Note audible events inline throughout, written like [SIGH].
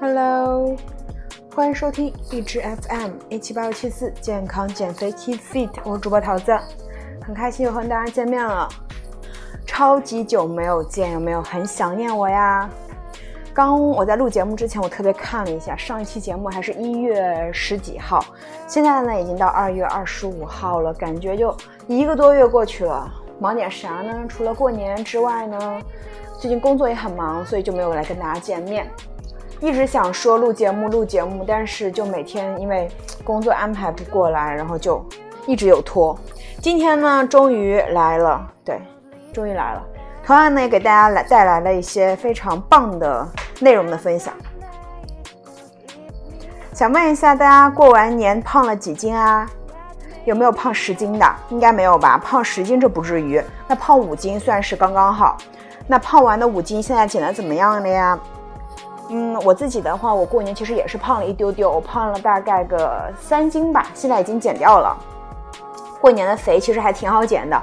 Hello，欢迎收听荔枝 FM 一七八六七四健康减肥 Keep Fit，我是主播桃子，很开心又和大家见面了，超级久没有见，有没有很想念我呀？刚我在录节目之前，我特别看了一下上一期节目还是一月十几号，现在呢已经到二月二十五号了，感觉就一个多月过去了，忙点啥呢？除了过年之外呢，最近工作也很忙，所以就没有来跟大家见面。一直想说录节目录节目，但是就每天因为工作安排不过来，然后就一直有拖。今天呢，终于来了，对，终于来了。同样呢，也给大家来带来了一些非常棒的内容的分享。想问一下大家，过完年胖了几斤啊？有没有胖十斤的？应该没有吧？胖十斤这不至于，那胖五斤算是刚刚好。那胖完的五斤，现在减的怎么样了呀？嗯，我自己的话，我过年其实也是胖了一丢丢，我胖了大概个三斤吧，现在已经减掉了。过年的肥其实还挺好减的，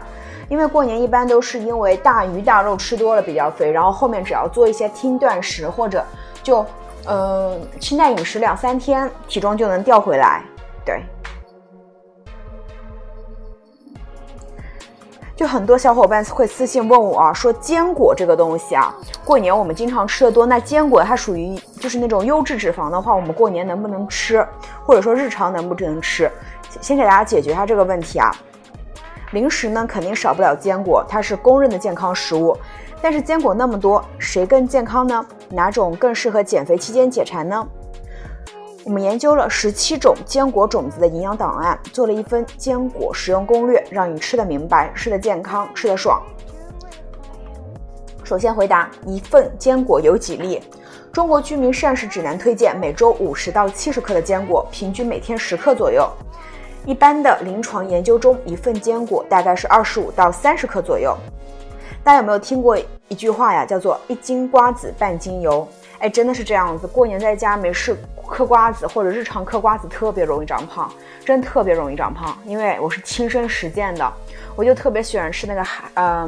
因为过年一般都是因为大鱼大肉吃多了比较肥，然后后面只要做一些轻断食或者就嗯清淡饮食两三天，体重就能掉回来。对。就很多小伙伴会私信问我啊，说坚果这个东西啊，过年我们经常吃的多，那坚果它属于就是那种优质脂肪的话，我们过年能不能吃，或者说日常能不能吃？先给大家解决一下这个问题啊。零食呢肯定少不了坚果，它是公认的健康食物，但是坚果那么多，谁更健康呢？哪种更适合减肥期间解馋呢？我们研究了十七种坚果种子的营养档案，做了一份坚果食用攻略，让你吃得明白，吃得健康，吃得爽。首先回答一份坚果有几粒？中国居民膳食指南推荐每周五十到七十克的坚果，平均每天十克左右。一般的临床研究中，一份坚果大概是二十五到三十克左右。大家有没有听过一句话呀？叫做一斤瓜子半斤油。哎，真的是这样子。过年在家没事嗑瓜子，或者日常嗑瓜子，特别容易长胖，真的特别容易长胖。因为我是亲身实践的，我就特别喜欢吃那个海，呃，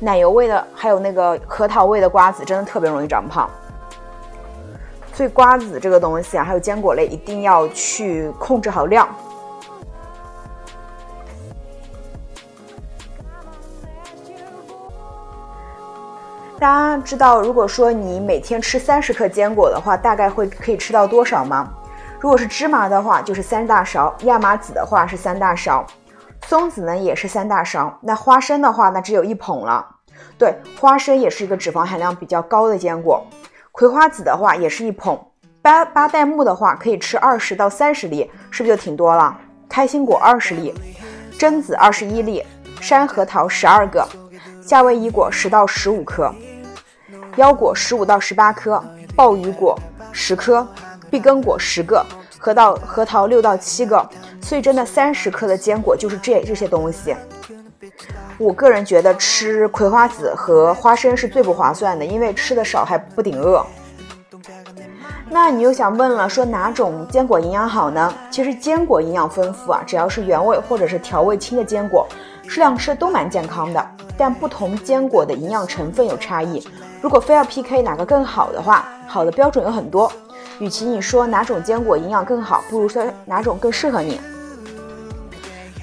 奶油味的，还有那个核桃味的瓜子，真的特别容易长胖。所以瓜子这个东西啊，还有坚果类，一定要去控制好量。大家知道，如果说你每天吃三十克坚果的话，大概会可以吃到多少吗？如果是芝麻的话，就是三大勺；亚麻籽的话是三大勺；松子呢也是三大勺。那花生的话，那只有一捧了。对，花生也是一个脂肪含量比较高的坚果。葵花籽的话也是一捧。巴巴旦木的话可以吃二十到三十粒，是不是就挺多了？开心果二十粒，榛子二十一粒，山核桃十二个。夏威夷果十到十五颗，腰果十五到十八颗，鲍鱼果十颗，碧根果十个，核桃核桃六到七个。所以真的三十克的坚果就是这这些东西。我个人觉得吃葵花籽和花生是最不划算的，因为吃的少还不顶饿。那你又想问了，说哪种坚果营养好呢？其实坚果营养丰富啊，只要是原味或者是调味轻的坚果，适量吃都蛮健康的。但不同坚果的营养成分有差异，如果非要 PK 哪个更好的话，好的标准有很多。与其你说哪种坚果营养更好，不如说哪种更适合你。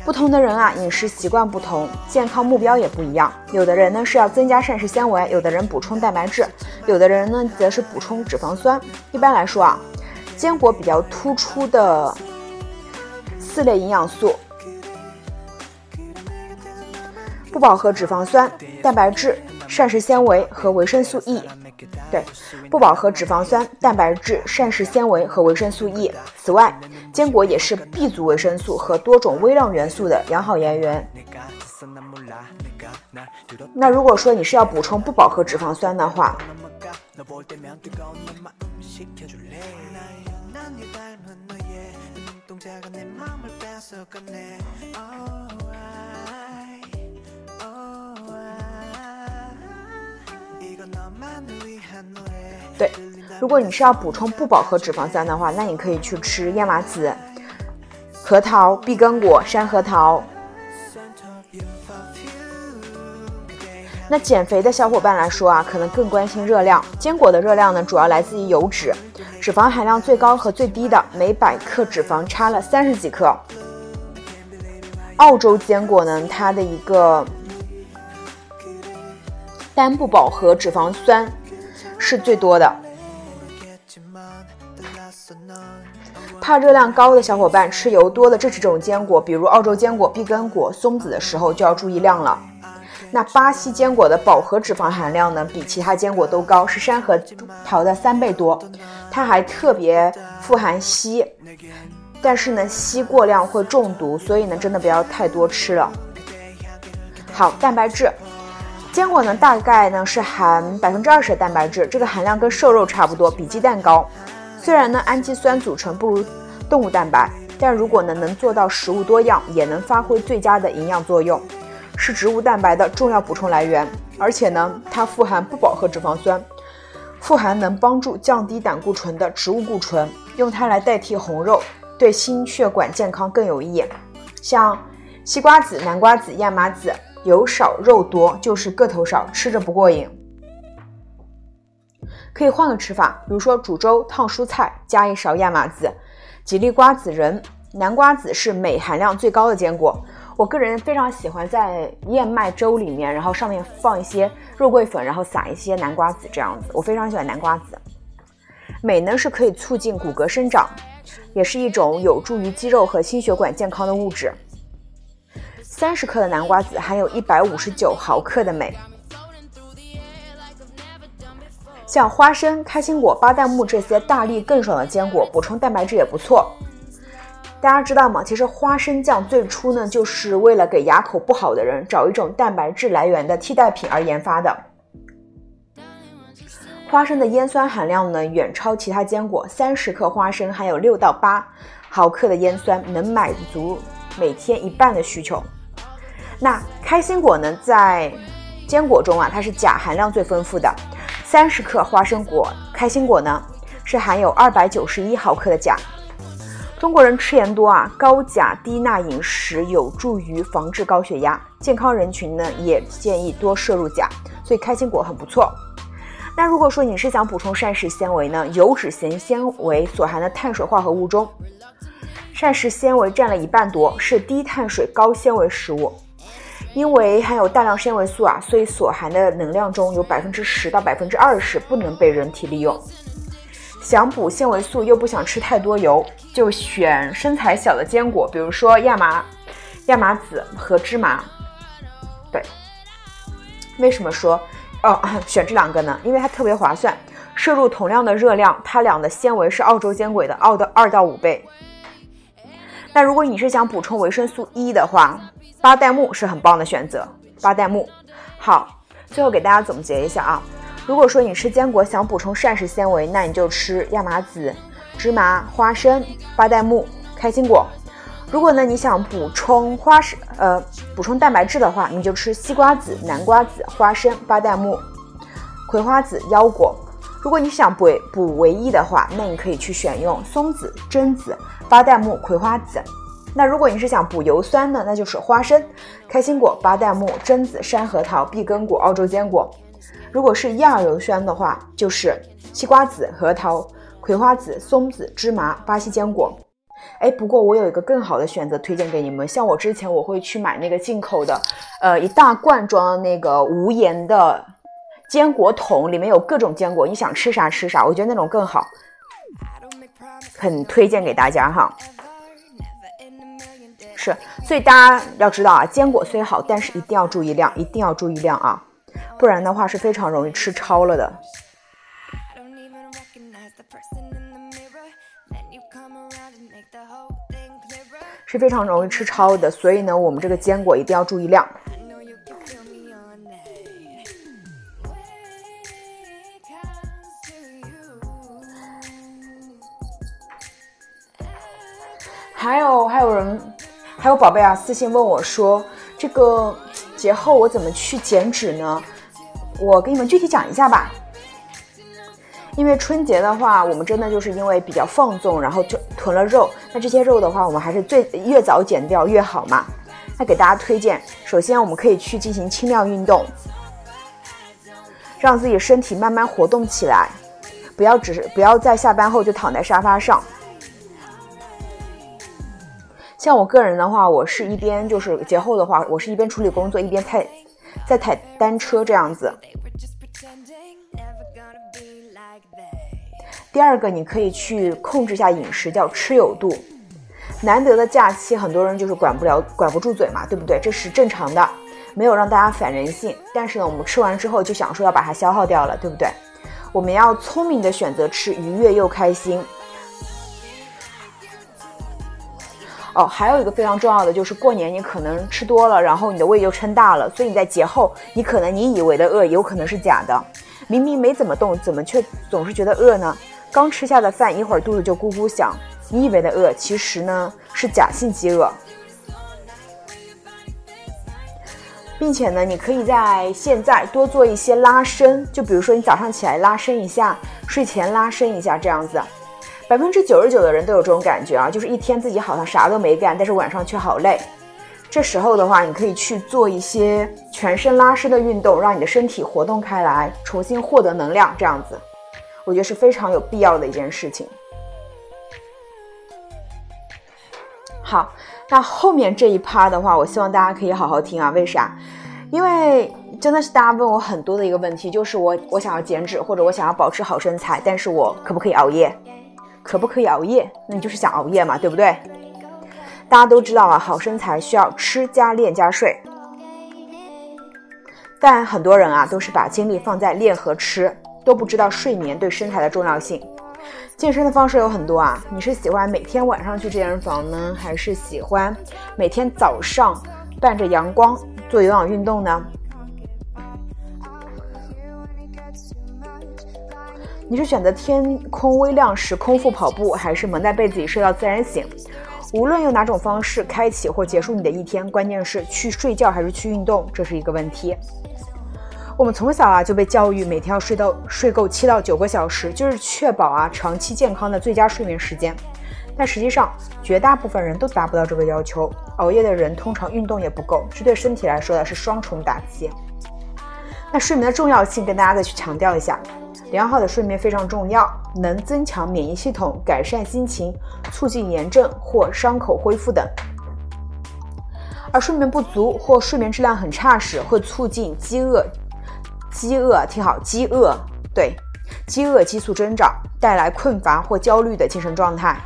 不同的人啊，饮食习惯不同，健康目标也不一样。有的人呢是要增加膳食纤维，有的人补充蛋白质，有的人呢则是补充脂肪酸。一般来说啊，坚果比较突出的四类营养素。不饱和脂肪酸、蛋白质、膳食纤维和维生素 E。对，不饱和脂肪酸、蛋白质、膳食纤维和维生素 E。此外，坚果也是 B 族维生素和多种微量元素的良好来源。那如果说你是要补充不饱和脂肪酸的话，对，如果你是要补充不饱和脂肪酸的话，那你可以去吃亚麻籽、核桃、碧根果、山核桃。那减肥的小伙伴来说啊，可能更关心热量。坚果的热量呢，主要来自于油脂，脂肪含量最高和最低的每百克脂肪差了三十几克。澳洲坚果呢，它的一个单不饱和脂肪酸是最多的。怕热量高的小伙伴吃油多的这几种坚果，比如澳洲坚果、碧根果、松子的时候就要注意量了。那巴西坚果的饱和脂肪含量呢，比其他坚果都高，是山核桃的三倍多。它还特别富含硒，但是呢，硒过量会中毒，所以呢，真的不要太多吃了。好，蛋白质，坚果呢大概呢是含百分之二十的蛋白质，这个含量跟瘦肉差不多，比鸡蛋高。虽然呢氨基酸组成不如动物蛋白，但如果呢能做到食物多样，也能发挥最佳的营养作用。是植物蛋白的重要补充来源，而且呢，它富含不饱和脂肪酸，富含能帮助降低胆固醇的植物固醇，用它来代替红肉，对心血管健康更有益。像西瓜子、南瓜子、亚麻籽，油少肉多，就是个头少，吃着不过瘾。可以换个吃法，比如说煮粥、烫蔬菜，加一勺亚麻籽、几粒瓜子仁。南瓜子是镁含量最高的坚果。我个人非常喜欢在燕麦粥里面，然后上面放一些肉桂粉，然后撒一些南瓜籽，这样子，我非常喜欢南瓜籽。镁呢是可以促进骨骼生长，也是一种有助于肌肉和心血管健康的物质。三十克的南瓜籽含有一百五十九毫克的镁。像花生、开心果、巴旦木这些大力更爽的坚果，补充蛋白质也不错。大家知道吗？其实花生酱最初呢，就是为了给牙口不好的人找一种蛋白质来源的替代品而研发的。花生的烟酸含量呢，远超其他坚果。三十克花生含有六到八毫克的烟酸，能满足每天一半的需求。那开心果呢，在坚果中啊，它是钾含量最丰富的。三十克花生果开心果呢，是含有二百九十一毫克的钾。中国人吃盐多啊，高钾低钠饮食有助于防治高血压。健康人群呢也建议多摄入钾，所以开心果很不错。那如果说你是想补充膳食纤维呢，油脂型纤维所含的碳水化合物中，膳食纤维占了一半多，是低碳水高纤维食物。因为含有大量纤维素啊，所以所含的能量中有百分之十到百分之二十不能被人体利用。想补纤维素又不想吃太多油，就选身材小的坚果，比如说亚麻、亚麻籽和芝麻。对，为什么说哦 [COUGHS] 选这两个呢？因为它特别划算，摄入同样的热量，它俩的纤维是澳洲坚果的二到二到五倍。那如果你是想补充维生素 E 的话，巴旦木是很棒的选择。巴旦木，好，最后给大家总结一下啊。如果说你吃坚果想补充膳食纤维，那你就吃亚麻籽、芝麻、花生、巴旦木、开心果。如果呢你想补充花生呃补充蛋白质的话，你就吃西瓜子、南瓜子、花生、巴旦木、葵花籽、腰果。如果你想补补维 E 的话，那你可以去选用松子、榛子、巴旦木、葵花籽。那如果你是想补油酸呢，那就是花生、开心果、巴旦木、榛子、山核桃、碧根果、澳洲坚果。如果是亚油酸的话，就是西瓜籽、核桃、葵花籽、松子、芝麻、巴西坚果。哎，不过我有一个更好的选择推荐给你们，像我之前我会去买那个进口的，呃，一大罐装那个无盐的坚果桶，里面有各种坚果，你想吃啥吃啥，我觉得那种更好，很推荐给大家哈。是，所以大家要知道啊，坚果虽好，但是一定要注意量，一定要注意量啊。不然的话是非常容易吃超了的，是非常容易吃超的。所以呢，我们这个坚果一定要注意量。还有宝贝啊，私信问我说，这个节后我怎么去减脂呢？我给你们具体讲一下吧，因为春节的话，我们真的就是因为比较放纵，然后就囤了肉。那这些肉的话，我们还是最越早减掉越好嘛。那给大家推荐，首先我们可以去进行轻量运动，让自己身体慢慢活动起来，不要只是不要在下班后就躺在沙发上。像我个人的话，我是一边就是节后的话，我是一边处理工作一边踩在踩单车这样子。第二个，你可以去控制一下饮食，叫吃有度。难得的假期，很多人就是管不了、管不住嘴嘛，对不对？这是正常的，没有让大家反人性。但是呢，我们吃完之后就想说要把它消耗掉了，对不对？我们要聪明的选择吃，愉悦又开心。哦，还有一个非常重要的就是过年你可能吃多了，然后你的胃就撑大了，所以你在节后你可能你以为的饿有可能是假的，明明没怎么动，怎么却总是觉得饿呢？刚吃下的饭一会儿肚子就咕咕响，你以为的饿其实呢是假性饥饿，并且呢你可以在现在多做一些拉伸，就比如说你早上起来拉伸一下，睡前拉伸一下这样子。百分之九十九的人都有这种感觉啊，就是一天自己好像啥都没干，但是晚上却好累。这时候的话，你可以去做一些全身拉伸的运动，让你的身体活动开来，重新获得能量。这样子，我觉得是非常有必要的一件事情。好，那后面这一趴的话，我希望大家可以好好听啊。为啥？因为真的是大家问我很多的一个问题，就是我我想要减脂，或者我想要保持好身材，但是我可不可以熬夜？可不可以熬夜？那你就是想熬夜嘛，对不对？大家都知道啊，好身材需要吃加练加睡。但很多人啊，都是把精力放在练和吃，都不知道睡眠对身材的重要性。健身的方式有很多啊，你是喜欢每天晚上去健身房呢，还是喜欢每天早上伴着阳光做有氧运动呢？你是选择天空微亮时空腹跑步，还是蒙在被子里睡到自然醒？无论用哪种方式开启或结束你的一天，关键是去睡觉还是去运动，这是一个问题。我们从小啊就被教育每天要睡到睡够七到九个小时，就是确保啊长期健康的最佳睡眠时间。但实际上，绝大部分人都达不到这个要求。熬夜的人通常运动也不够，这对身体来说的是双重打击。那睡眠的重要性，跟大家再去强调一下。良好的睡眠非常重要，能增强免疫系统，改善心情，促进炎症或伤口恢复等。而睡眠不足或睡眠质量很差时，会促进饥饿，饥饿听好，饥饿对，饥饿激素增长，带来困乏或焦虑的精神状态，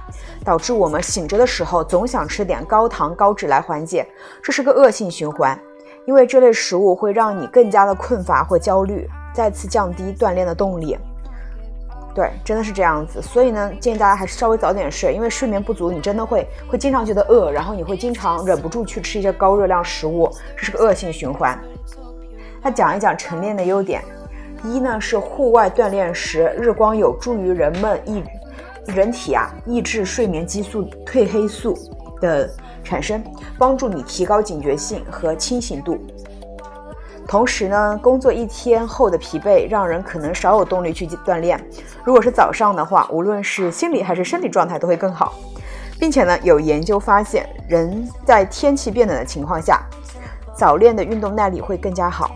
导致我们醒着的时候总想吃点高糖高脂来缓解，这是个恶性循环，因为这类食物会让你更加的困乏或焦虑。再次降低锻炼的动力，对，真的是这样子。所以呢，建议大家还是稍微早点睡，因为睡眠不足，你真的会会经常觉得饿，然后你会经常忍不住去吃一些高热量食物，这是个恶性循环。那讲一讲晨练的优点，一呢是户外锻炼时，日光有助于人们抑人体啊抑制睡眠激素褪黑素的产生，帮助你提高警觉性和清醒度。同时呢，工作一天后的疲惫让人可能少有动力去锻炼。如果是早上的话，无论是心理还是身体状态都会更好，并且呢，有研究发现，人在天气变冷的情况下，早练的运动耐力会更加好，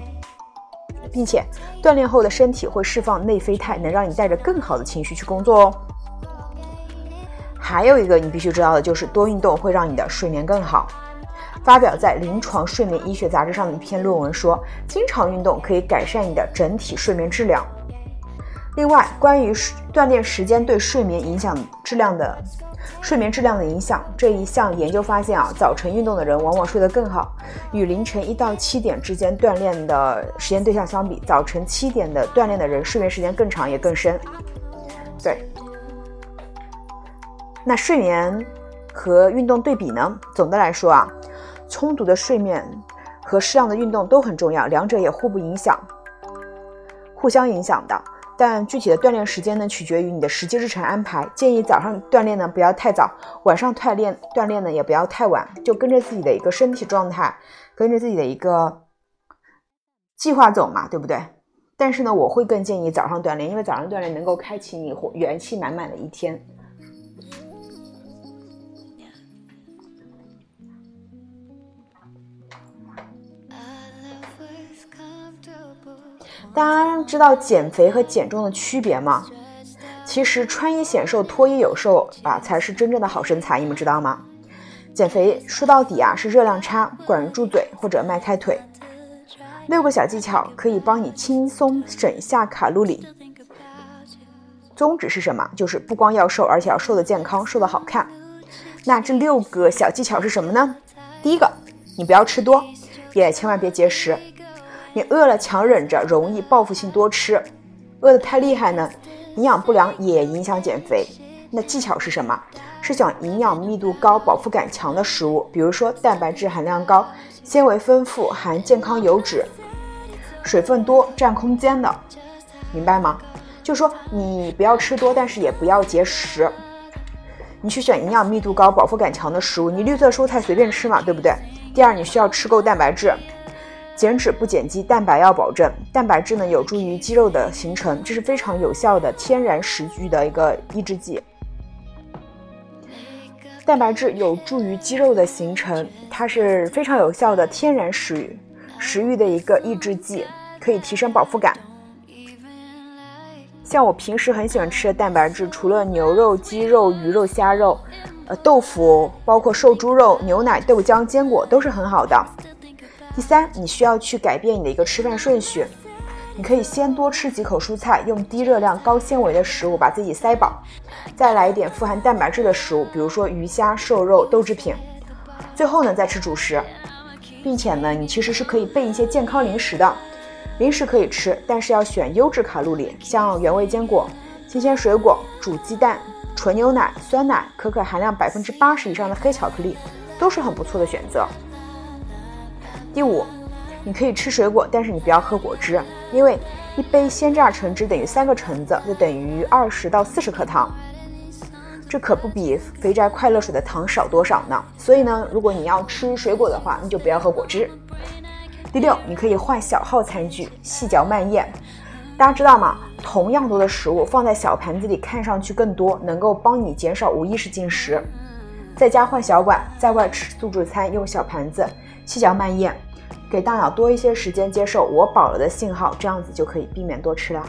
并且锻炼后的身体会释放内啡肽，能让你带着更好的情绪去工作哦。还有一个你必须知道的就是，多运动会让你的睡眠更好。发表在《临床睡眠医学杂志》上的一篇论文说，经常运动可以改善你的整体睡眠质量。另外，关于锻炼时间对睡眠影响质量的睡眠质量的影响，这一项研究发现啊，早晨运动的人往往睡得更好。与凌晨一到七点之间锻炼的时间对象相比，早晨七点的锻炼的人睡眠时间更长也更深。对，那睡眠和运动对比呢？总的来说啊。充足的睡眠和适量的运动都很重要，两者也互不影响，互相影响的。但具体的锻炼时间呢，取决于你的实际日程安排。建议早上锻炼呢不要太早，晚上锻炼锻炼呢也不要太晚，就跟着自己的一个身体状态，跟着自己的一个计划走嘛，对不对？但是呢，我会更建议早上锻炼，因为早上锻炼能够开启你元气满满的一天。大家知道减肥和减重的区别吗？其实穿衣显瘦，脱衣有瘦啊，才是真正的好身材，你们知道吗？减肥说到底啊，是热量差，管住嘴或者迈开腿。六个小技巧可以帮你轻松省下卡路里。宗旨是什么？就是不光要瘦，而且要瘦的健康，瘦的好看。那这六个小技巧是什么呢？第一个，你不要吃多，也千万别节食。你饿了强忍着，容易报复性多吃，饿得太厉害呢，营养不良也影响减肥。那技巧是什么？是选营养密度高、饱腹感强的食物，比如说蛋白质含量高、纤维丰富、含健康油脂、水分多、占空间的，明白吗？就说你不要吃多，但是也不要节食。你去选营养密度高、饱腹感强的食物，你绿色蔬菜随便吃嘛，对不对？第二，你需要吃够蛋白质。减脂不减肌，蛋白要保证。蛋白质呢，有助于肌肉的形成，这是非常有效的天然食欲的一个抑制剂。蛋白质有助于肌肉的形成，它是非常有效的天然食欲食欲的一个抑制剂，可以提升饱腹感。像我平时很喜欢吃的蛋白质，除了牛肉、鸡肉、鱼肉、虾肉，呃，豆腐，包括瘦猪肉、牛奶、豆浆、坚果都是很好的。第三，你需要去改变你的一个吃饭顺序，你可以先多吃几口蔬菜，用低热量、高纤维的食物把自己塞饱，再来一点富含蛋白质的食物，比如说鱼虾、瘦肉、豆制品，最后呢再吃主食，并且呢，你其实是可以备一些健康零食的，零食可以吃，但是要选优质卡路里，像原味坚果、新鲜水果、煮鸡蛋、纯牛奶、酸奶、可可含量百分之八十以上的黑巧克力，都是很不错的选择。第五，你可以吃水果，但是你不要喝果汁，因为一杯鲜榨橙汁等于三个橙子，就等于二十到四十克糖，这可不比肥宅快乐水的糖少多少呢。所以呢，如果你要吃水果的话，你就不要喝果汁。第六，你可以换小号餐具，细嚼慢咽。大家知道吗？同样多的食物放在小盘子里，看上去更多，能够帮你减少无意识进食。在家换小碗，在外吃自助餐用小盘子。细嚼慢咽，给大脑多一些时间接受“我饱了”的信号，这样子就可以避免多吃了。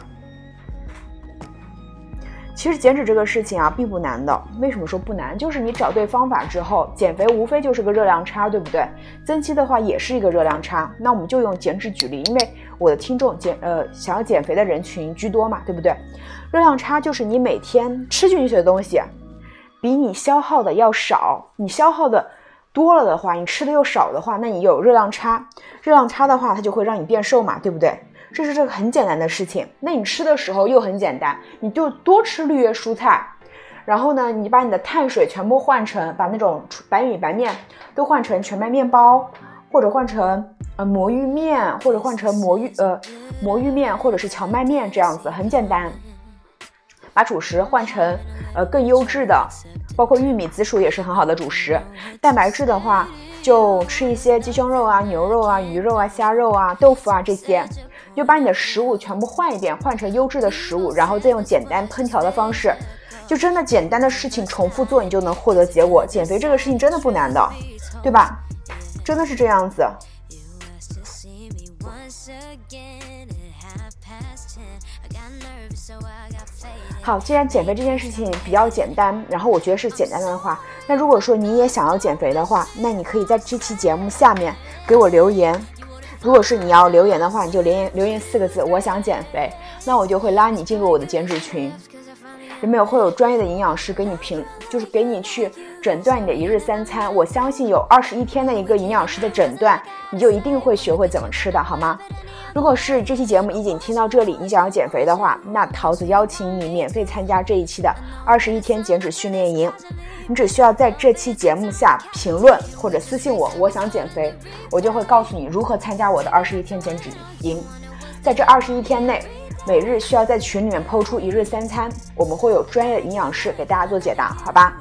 其实减脂这个事情啊，并不难的。为什么说不难？就是你找对方法之后，减肥无非就是个热量差，对不对？增肌的话也是一个热量差。那我们就用减脂举例，因为我的听众减呃想要减肥的人群居多嘛，对不对？热量差就是你每天吃进去的东西，比你消耗的要少，你消耗的。多了的话，你吃的又少的话，那你有热量差。热量差的话，它就会让你变瘦嘛，对不对？这是这个很简单的事情。那你吃的时候又很简单，你就多吃绿叶蔬菜，然后呢，你把你的碳水全部换成把那种白米白面都换成全麦面包，或者换成呃魔芋面，或者换成魔芋呃魔芋面，或者是荞麦面这样子，很简单。把主食换成呃更优质的。包括玉米、紫薯也是很好的主食。蛋白质的话，就吃一些鸡胸肉啊、牛肉啊、鱼肉啊、虾肉啊、豆腐啊这些。就把你的食物全部换一遍，换成优质的食物，然后再用简单烹调的方式，就真的简单的事情重复做，你就能获得结果。减肥这个事情真的不难的，对吧？真的是这样子。好，既然减肥这件事情比较简单，然后我觉得是简单的话，那如果说你也想要减肥的话，那你可以在这期节目下面给我留言。如果是你要留言的话，你就留言留言四个字“我想减肥”，那我就会拉你进入我的减脂群。里面会有专业的营养师给你评，就是给你去诊断你的一日三餐。我相信有二十一天的一个营养师的诊断，你就一定会学会怎么吃的，好吗？如果是这期节目已经听到这里，你想要减肥的话，那桃子邀请你免费参加这一期的二十一天减脂训练营。你只需要在这期节目下评论或者私信我，我想减肥，我就会告诉你如何参加我的二十一天减脂营。在这二十一天内，每日需要在群里面抛出一日三餐，我们会有专业的营养师给大家做解答，好吧？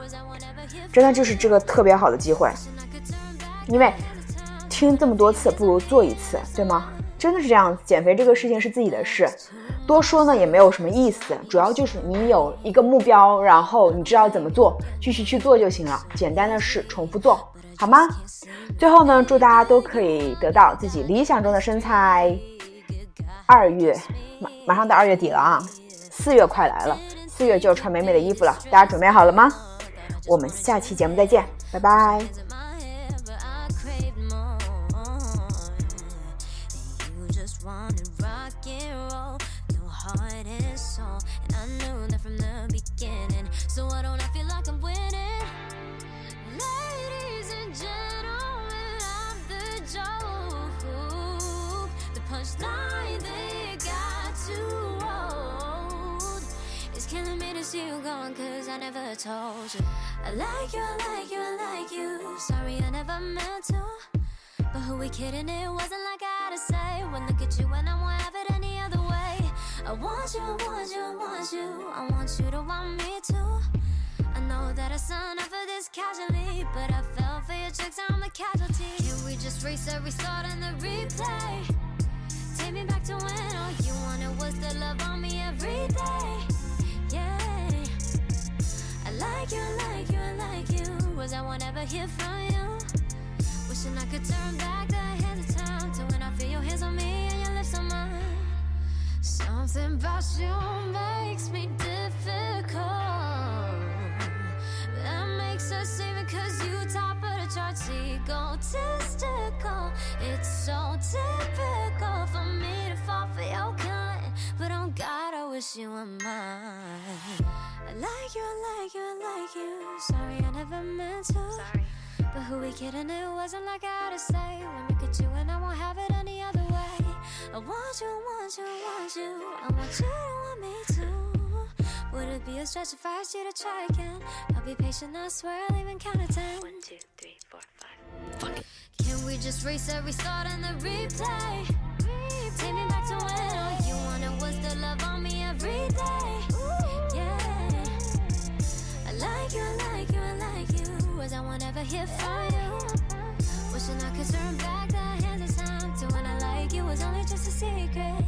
真的就是这个特别好的机会，因为听这么多次不如做一次，对吗？真的是这样，减肥这个事情是自己的事，多说呢也没有什么意思。主要就是你有一个目标，然后你知道怎么做，继续去做就行了。简单的事重复做好吗？最后呢，祝大家都可以得到自己理想中的身材。二月马马上到二月底了啊，四月快来了，四月就要穿美美的衣服了，大家准备好了吗？我们下期节目再见，拜拜。see you gone cause I never told you I like you, I like you, I like you. Sorry I never meant to. But who we kidding, it wasn't like I had to say. When look at you and I won't have it any other way. I want you, I want you, I want you. I want you to want me too. I know that I signed up for this casually But I fell for your tricks, I'm the casualty. Can we just reset, restart, and the replay? Take me back to when all you wanted was to love on me every day like you, like you, like you. Was I won't ever hear from you? Wishing I could turn back the hands of time to when I feel your hands on me and your lips on mine. Something about you makes me difficult. That makes us even cause you top of the charts, egotistical. It's so typical for me to fall for your kind. But on God, I wish you were mine. I like you, I like you, I like you. Sorry, I never meant to. Sorry. But who we kidding? It wasn't like I had to say. When look at you and I won't have it any other way. I want you, want you, want you. I want you to want me too. Would it be a stretch if I asked you to try again? I'll be patient, I swear I'll even count to ten. One, two, three, four, five. Fuck it. Can we just race every restart, and the replay? replay? Take me back to when all you wanted was the love on me every day. Yeah, I like you, I like you, I like you. Was I won't ever hear from you? Wishing I could turn back the hands of time to when I like you was only just a secret.